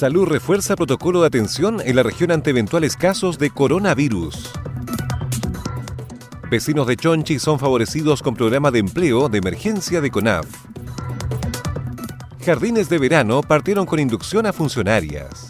Salud refuerza protocolo de atención en la región ante eventuales casos de coronavirus. Vecinos de Chonchi son favorecidos con programa de empleo de emergencia de CONAF. Jardines de verano partieron con inducción a funcionarias.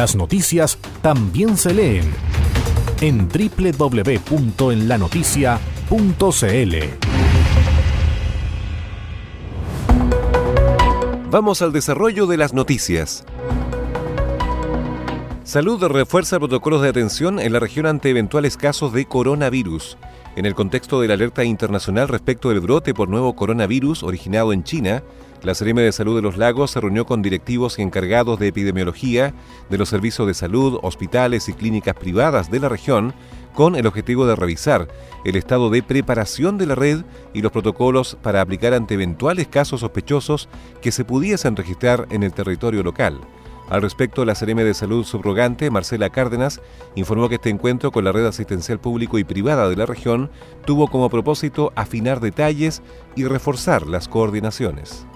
Las noticias también se leen en www.enlanoticia.cl. Vamos al desarrollo de las noticias. Salud refuerza protocolos de atención en la región ante eventuales casos de coronavirus. En el contexto de la alerta internacional respecto del brote por nuevo coronavirus originado en China, la Seremi de Salud de los Lagos se reunió con directivos y encargados de epidemiología de los servicios de salud, hospitales y clínicas privadas de la región con el objetivo de revisar el estado de preparación de la red y los protocolos para aplicar ante eventuales casos sospechosos que se pudiesen registrar en el territorio local. Al respecto, la CRM de Salud subrogante, Marcela Cárdenas, informó que este encuentro con la red asistencial público y privada de la región tuvo como propósito afinar detalles y reforzar las coordinaciones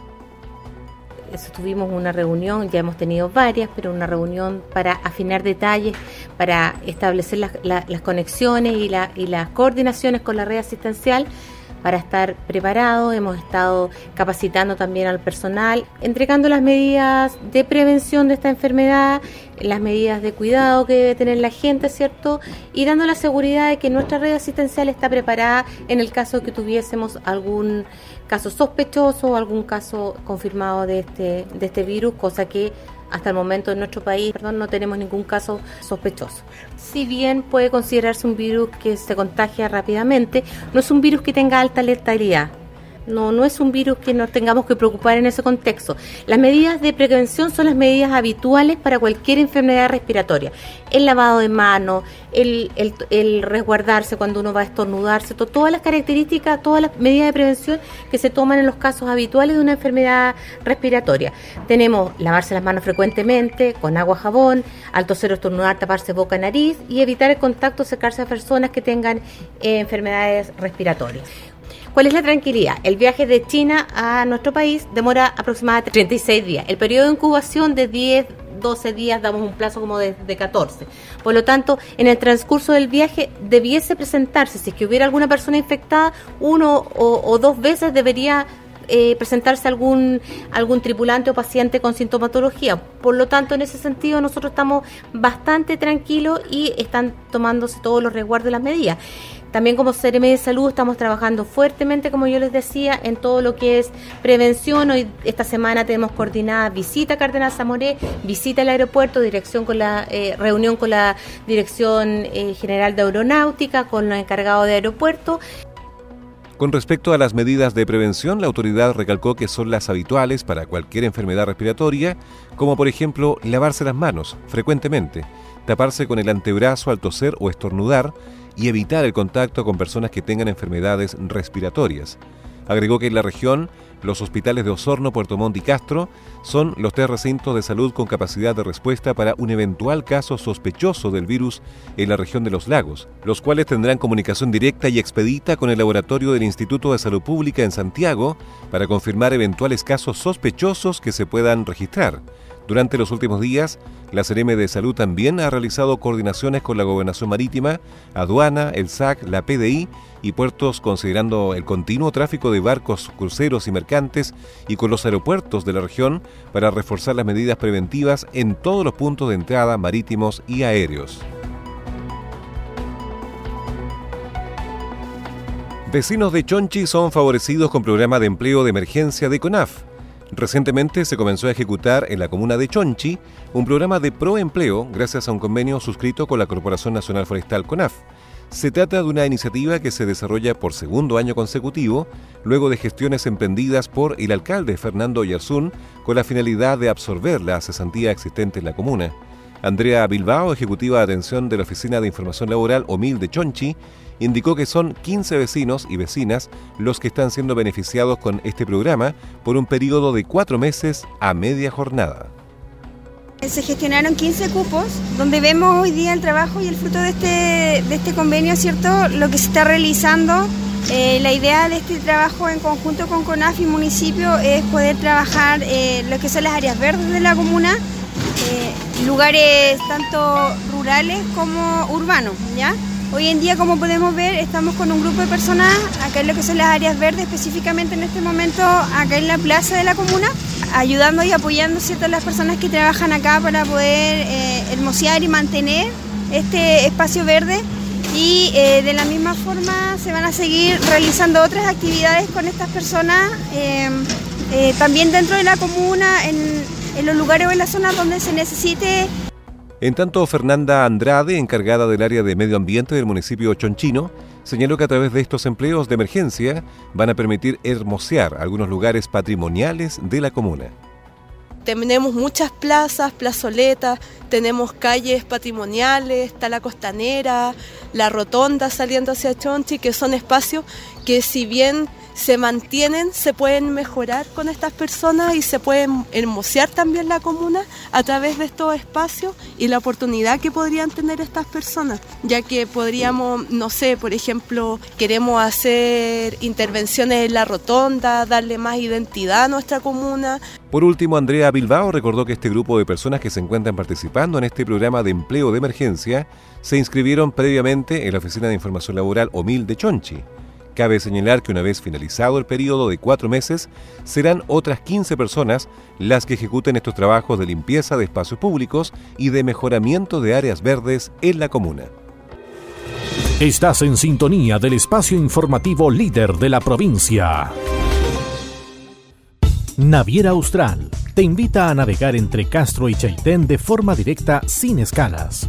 tuvimos una reunión, ya hemos tenido varias, pero una reunión para afinar detalles, para establecer las, conexiones y, las coordinaciones con la red asistencial para estar preparados. Hemos estado capacitando también al personal, entregando las medidas de prevención de esta enfermedad, las medidas de cuidado que debe tener la gente, ¿cierto? Y dando la seguridad de que nuestra red asistencial está preparada en el caso que tuviésemos algún caso sospechoso algún caso confirmado de este, de este virus, cosa que hasta el momento en nuestro país perdón, no tenemos ningún caso sospechoso. Si bien puede considerarse un virus que se contagia rápidamente, no es un virus que tenga alta letalidad. No, no es un virus que nos tengamos que preocupar en ese contexto. Las medidas de prevención son las medidas habituales para cualquier enfermedad respiratoria. El lavado de manos, el, resguardarse cuando uno va a estornudarse, todas las características, todas las medidas de prevención que se toman en los casos habituales de una enfermedad respiratoria. Tenemos lavarse las manos frecuentemente, con agua, jabón, alto cero estornudar, taparse boca, nariz y evitar el contacto, acercarse a personas que tengan eh, enfermedades respiratorias. ¿Cuál es la tranquilidad? El viaje de China a nuestro país demora aproximadamente 36 días. El periodo de incubación de 10, 12 días damos un plazo como de, 14. Por lo tanto, en el transcurso del viaje debiese presentarse, si es que hubiera alguna persona infectada, uno o, dos veces debería eh, presentarse algún algún tripulante o paciente con sintomatología. Por lo tanto, en ese sentido, nosotros estamos bastante tranquilos y están tomándose todos los resguardos y las medidas. También como CRM de Salud estamos trabajando fuertemente, como yo les decía, en todo lo que es prevención. Hoy esta semana tenemos coordinada visita a Cardenal Zamoré, visita al aeropuerto, dirección con la eh, reunión con la Dirección eh, General de Aeronáutica, con los encargados de aeropuerto. Con respecto a las medidas de prevención, la autoridad recalcó que son las habituales para cualquier enfermedad respiratoria, como por ejemplo lavarse las manos frecuentemente, taparse con el antebrazo al toser o estornudar, y evitar el contacto con personas que tengan enfermedades respiratorias. Agregó que en la región los hospitales de Osorno, Puerto Montt y Castro son los tres recintos de salud con capacidad de respuesta para un eventual caso sospechoso del virus en la región de los lagos, los cuales tendrán comunicación directa y expedita con el laboratorio del Instituto de Salud Pública en Santiago para confirmar eventuales casos sospechosos que se puedan registrar. Durante los últimos días, la CRM de Salud también ha realizado coordinaciones con la Gobernación Marítima, Aduana, el SAC, la PDI y puertos considerando el continuo tráfico de barcos, cruceros y mercantes y con los aeropuertos de la región para reforzar las medidas preventivas en todos los puntos de entrada marítimos y aéreos. Vecinos de Chonchi son favorecidos con programa de empleo de emergencia de CONAF. Recientemente se comenzó a ejecutar en la comuna de Chonchi un programa de proempleo gracias a un convenio suscrito con la Corporación Nacional Forestal CONAF. Se trata de una iniciativa que se desarrolla por segundo año consecutivo, luego de gestiones emprendidas por el alcalde Fernando Yarzún con la finalidad de absorber la cesantía existente en la comuna. Andrea Bilbao, ejecutiva de atención de la Oficina de Información Laboral OMIL de Chonchi, indicó que son 15 vecinos y vecinas los que están siendo beneficiados con este programa por un periodo de cuatro meses a media jornada. Se gestionaron 15 cupos, donde vemos hoy día el trabajo y el fruto de este, de este convenio, ¿cierto? Lo que se está realizando. Eh, la idea de este trabajo en conjunto con CONAF y municipio es poder trabajar eh, lo que son las áreas verdes de la comuna, eh, lugares tanto rurales como urbanos, ¿ya? Hoy en día, como podemos ver, estamos con un grupo de personas acá en lo que son las áreas verdes, específicamente en este momento acá en la plaza de la comuna, ayudando y apoyando a las personas que trabajan acá para poder eh, hermosear y mantener este espacio verde. Y eh, de la misma forma se van a seguir realizando otras actividades con estas personas eh, también dentro de la comuna, en los lugares o en las zonas donde se necesite en tanto, Fernanda Andrade, encargada del área de medio ambiente del municipio chonchino, señaló que a través de estos empleos de emergencia van a permitir hermosear algunos lugares patrimoniales de la comuna. Tenemos muchas plazas, plazoletas, tenemos calles patrimoniales, está la costanera, la rotonda saliendo hacia Chonchi, que son espacios que si bien se mantienen, se pueden mejorar con estas personas y se pueden hermosear también la comuna a través de estos espacios y la oportunidad que podrían tener estas personas, ya que podríamos, no sé, por ejemplo, queremos hacer intervenciones en la rotonda, darle más identidad a nuestra comuna. Por último, Andrea Bilbao recordó que este grupo de personas que se encuentran participando en este programa de empleo de emergencia se inscribieron previamente en la Oficina de Información Laboral OMIL de Chonchi. Cabe señalar que una vez finalizado el periodo de cuatro meses, serán otras 15 personas las que ejecuten estos trabajos de limpieza de espacios públicos y de mejoramiento de áreas verdes en la comuna. Estás en sintonía del espacio informativo líder de la provincia. Naviera Austral te invita a navegar entre Castro y Chaitén de forma directa sin escalas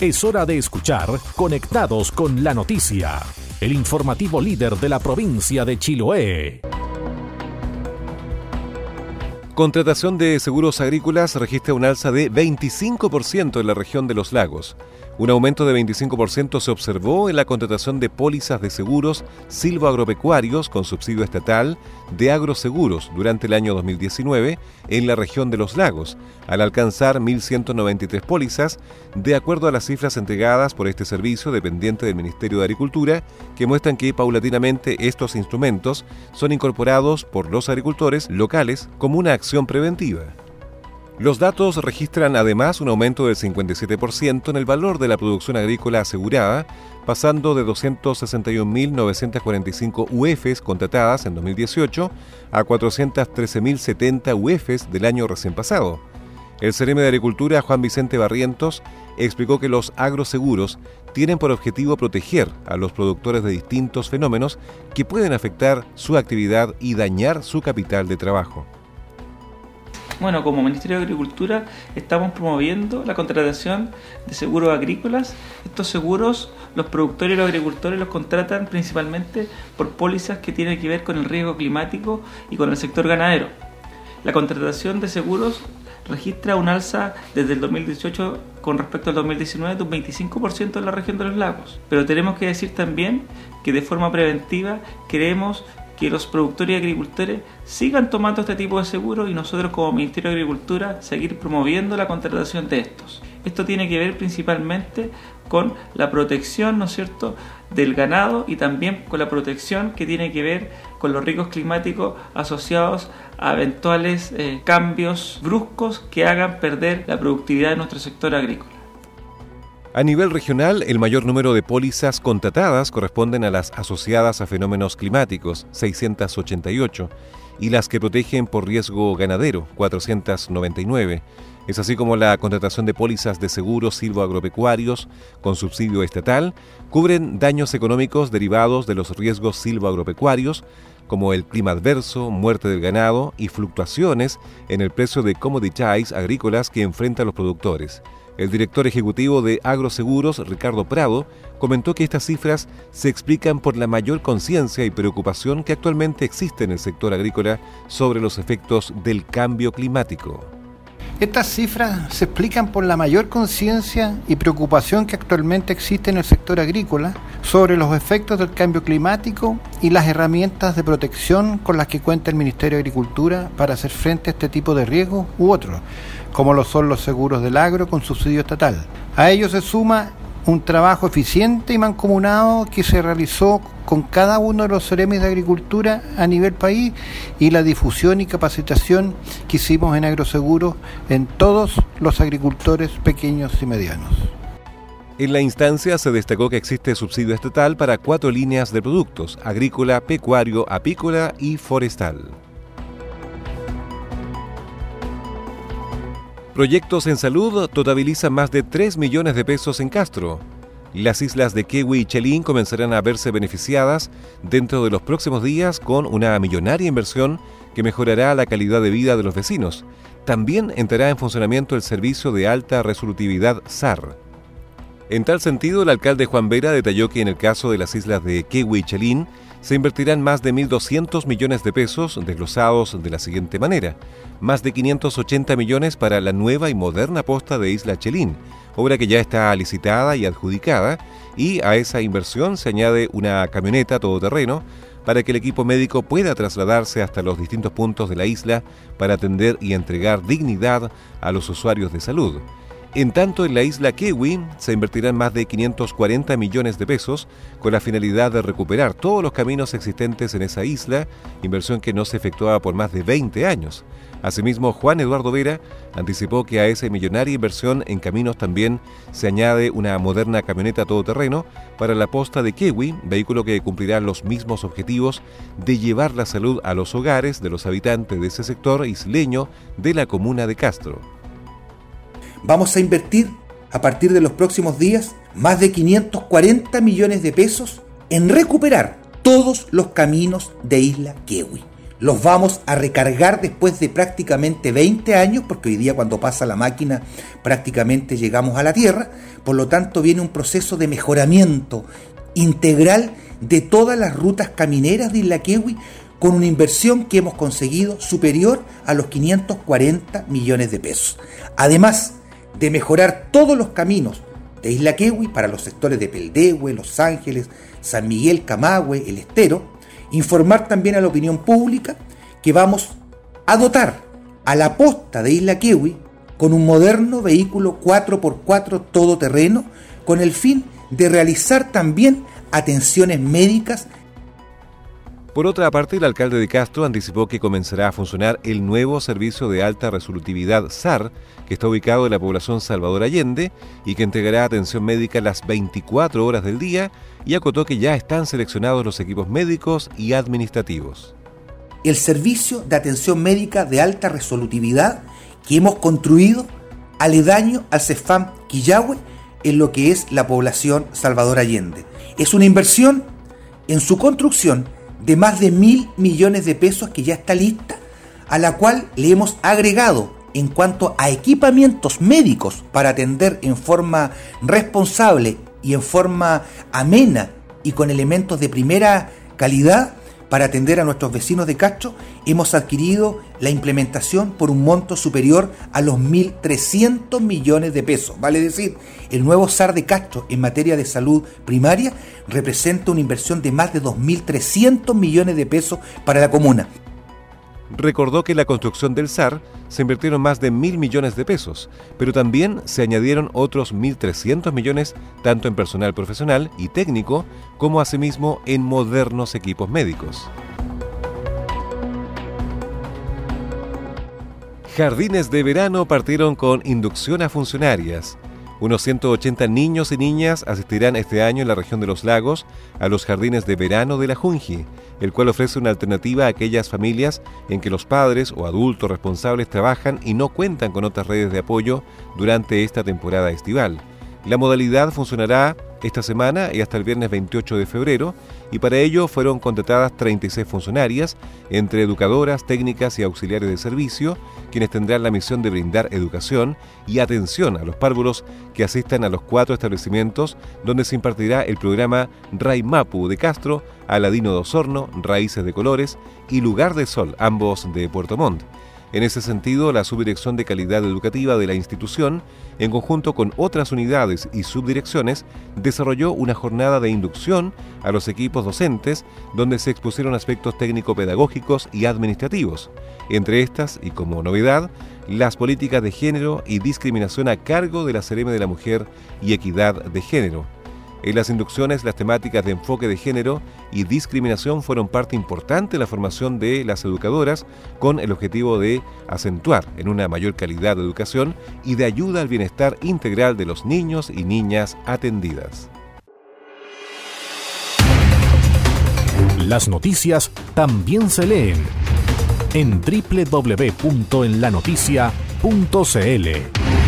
Es hora de escuchar Conectados con la Noticia, el informativo líder de la provincia de Chiloé. Contratación de seguros agrícolas registra un alza de 25% en la región de los lagos. Un aumento de 25% se observó en la contratación de pólizas de seguros silvoagropecuarios con subsidio estatal de agroseguros durante el año 2019 en la región de los lagos, al alcanzar 1.193 pólizas, de acuerdo a las cifras entregadas por este servicio dependiente del Ministerio de Agricultura, que muestran que paulatinamente estos instrumentos son incorporados por los agricultores locales como una acción preventiva. Los datos registran además un aumento del 57% en el valor de la producción agrícola asegurada, pasando de 261.945 UFs contratadas en 2018 a 413.070 UFs del año recién pasado. El CRM de Agricultura, Juan Vicente Barrientos, explicó que los agroseguros tienen por objetivo proteger a los productores de distintos fenómenos que pueden afectar su actividad y dañar su capital de trabajo Bueno, como Ministerio de Agricultura estamos promoviendo la contratación de seguros agrícolas. Estos seguros los productores y los agricultores los contratan principalmente por pólizas que tienen que ver con el riesgo climático y con el sector ganadero. La contratación de seguros registra un alza desde el 2018 con respecto al 2019 de un 25% en la región de los lagos. Pero tenemos que decir también que de forma preventiva queremos que los productores y agricultores sigan tomando este tipo de seguros y nosotros como Ministerio de Agricultura seguir promoviendo la contratación de estos. Esto tiene que ver principalmente con la protección, ¿no es cierto?, del ganado y también con la protección que tiene que ver con los riesgos climáticos asociados a eventuales eh, cambios bruscos que hagan perder la productividad de nuestro sector agrícola. A nivel regional, el mayor número de pólizas contratadas corresponden a las asociadas a fenómenos climáticos, 688, y las que protegen por riesgo ganadero, 499. Es así como la contratación de pólizas de seguros silvoagropecuarios con subsidio estatal cubren daños económicos derivados de los riesgos silvoagropecuarios, como el clima adverso, muerte del ganado y fluctuaciones en el precio de commodities agrícolas que enfrentan los productores. El director ejecutivo de Agroseguros, Ricardo Prado, comentó que estas cifras se explican por la mayor conciencia y preocupación que actualmente existe en el sector agrícola sobre los efectos del cambio climático. Estas cifras se explican por la mayor conciencia y preocupación que actualmente existe en el sector agrícola sobre los efectos del cambio climático y las herramientas de protección con las que cuenta el Ministerio de Agricultura para hacer frente a este tipo de riesgos u otros, como lo son los seguros del agro con subsidio estatal. A ello se suma un trabajo eficiente y mancomunado que se realizó con cada uno de los seremis de agricultura a nivel país y la difusión y capacitación que hicimos en Agroseguros en todos los agricultores pequeños y medianos. En la instancia se destacó que existe subsidio estatal para cuatro líneas de productos, agrícola, pecuario, apícola y forestal. Proyectos en salud totalizan más de 3 millones de pesos en Castro. Las islas de Kewi y Chelín comenzarán a verse beneficiadas dentro de los próximos días con una millonaria inversión que mejorará la calidad de vida de los vecinos. También entrará en funcionamiento el servicio de alta resolutividad SAR. En tal sentido, el alcalde Juan Vera detalló que en el caso de las islas de Kewi y Chelín, se invertirán más de 1.200 millones de pesos desglosados de la siguiente manera. Más de 580 millones para la nueva y moderna posta de Isla Chelín, obra que ya está licitada y adjudicada, y a esa inversión se añade una camioneta todoterreno para que el equipo médico pueda trasladarse hasta los distintos puntos de la isla para atender y entregar dignidad a los usuarios de salud. En tanto, en la isla Kiwi se invertirán más de 540 millones de pesos con la finalidad de recuperar todos los caminos existentes en esa isla, inversión que no se efectuaba por más de 20 años. Asimismo, Juan Eduardo Vera anticipó que a esa millonaria inversión en caminos también se añade una moderna camioneta todoterreno para la posta de Kiwi, vehículo que cumplirá los mismos objetivos de llevar la salud a los hogares de los habitantes de ese sector isleño de la comuna de Castro. Vamos a invertir a partir de los próximos días más de 540 millones de pesos en recuperar todos los caminos de Isla Kiwi. Los vamos a recargar después de prácticamente 20 años, porque hoy día cuando pasa la máquina prácticamente llegamos a la Tierra, por lo tanto viene un proceso de mejoramiento integral de todas las rutas camineras de Isla Kiwi con una inversión que hemos conseguido superior a los 540 millones de pesos. Además, de mejorar todos los caminos de Isla Kewi para los sectores de Peldehue, Los Ángeles, San Miguel, Camagüe, El Estero, informar también a la opinión pública que vamos a dotar a la posta de Isla Kewi con un moderno vehículo 4x4 todoterreno con el fin de realizar también atenciones médicas por otra parte, el alcalde de Castro anticipó que comenzará a funcionar el nuevo servicio de alta resolutividad SAR, que está ubicado en la población Salvador Allende y que entregará atención médica las 24 horas del día y acotó que ya están seleccionados los equipos médicos y administrativos. El servicio de atención médica de alta resolutividad que hemos construido aledaño al CEFAM Quillahue en lo que es la población Salvador Allende. Es una inversión en su construcción de más de mil millones de pesos que ya está lista a la cual le hemos agregado en cuanto a equipamientos médicos para atender en forma responsable y en forma amena y con elementos de primera calidad para atender a nuestros vecinos de Castro, hemos adquirido la implementación por un monto superior a los 1.300 millones de pesos. Vale decir, el nuevo SAR de Castro en materia de salud primaria representa una inversión de más de 2.300 millones de pesos para la comuna recordó que en la construcción del SAR se invirtieron más de mil millones de pesos, pero también se añadieron otros 1.300 millones tanto en personal profesional y técnico como asimismo en modernos equipos médicos. Jardines de verano partieron con inducción a funcionarias. Unos 180 niños y niñas asistirán este año en la región de los lagos a los jardines de verano de la Junji, el cual ofrece una alternativa a aquellas familias en que los padres o adultos responsables trabajan y no cuentan con otras redes de apoyo durante esta temporada estival. La modalidad funcionará esta semana y hasta el viernes 28 de febrero, y para ello fueron contratadas 36 funcionarias, entre educadoras, técnicas y auxiliares de servicio, quienes tendrán la misión de brindar educación y atención a los párvulos que asistan a los cuatro establecimientos donde se impartirá el programa Raimapu de Castro, Aladino de Osorno, Raíces de Colores y Lugar de Sol, ambos de Puerto Montt. En ese sentido, la Subdirección de Calidad Educativa de la institución, en conjunto con otras unidades y subdirecciones, desarrolló una jornada de inducción a los equipos docentes donde se expusieron aspectos técnico-pedagógicos y administrativos, entre estas, y como novedad, las políticas de género y discriminación a cargo de la CRM de la Mujer y Equidad de Género en las inducciones, las temáticas de enfoque de género y discriminación fueron parte importante de la formación de las educadoras con el objetivo de acentuar en una mayor calidad de educación y de ayuda al bienestar integral de los niños y niñas atendidas. Las noticias también se leen en www.enlanoticia.cl.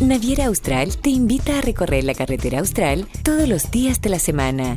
Naviera Austral te invita a recorrer la carretera austral todos los días de la semana.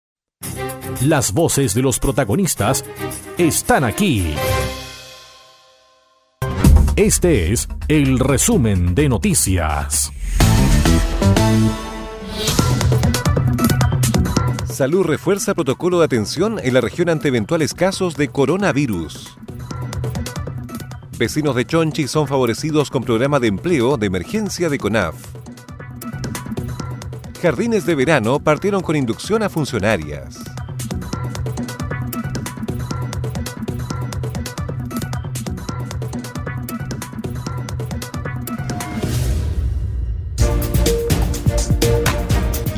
Las voces de los protagonistas están aquí. Este es el resumen de noticias. Salud refuerza protocolo de atención en la región ante eventuales casos de coronavirus. Vecinos de Chonchi son favorecidos con programa de empleo de emergencia de CONAF. Jardines de verano partieron con inducción a funcionarias.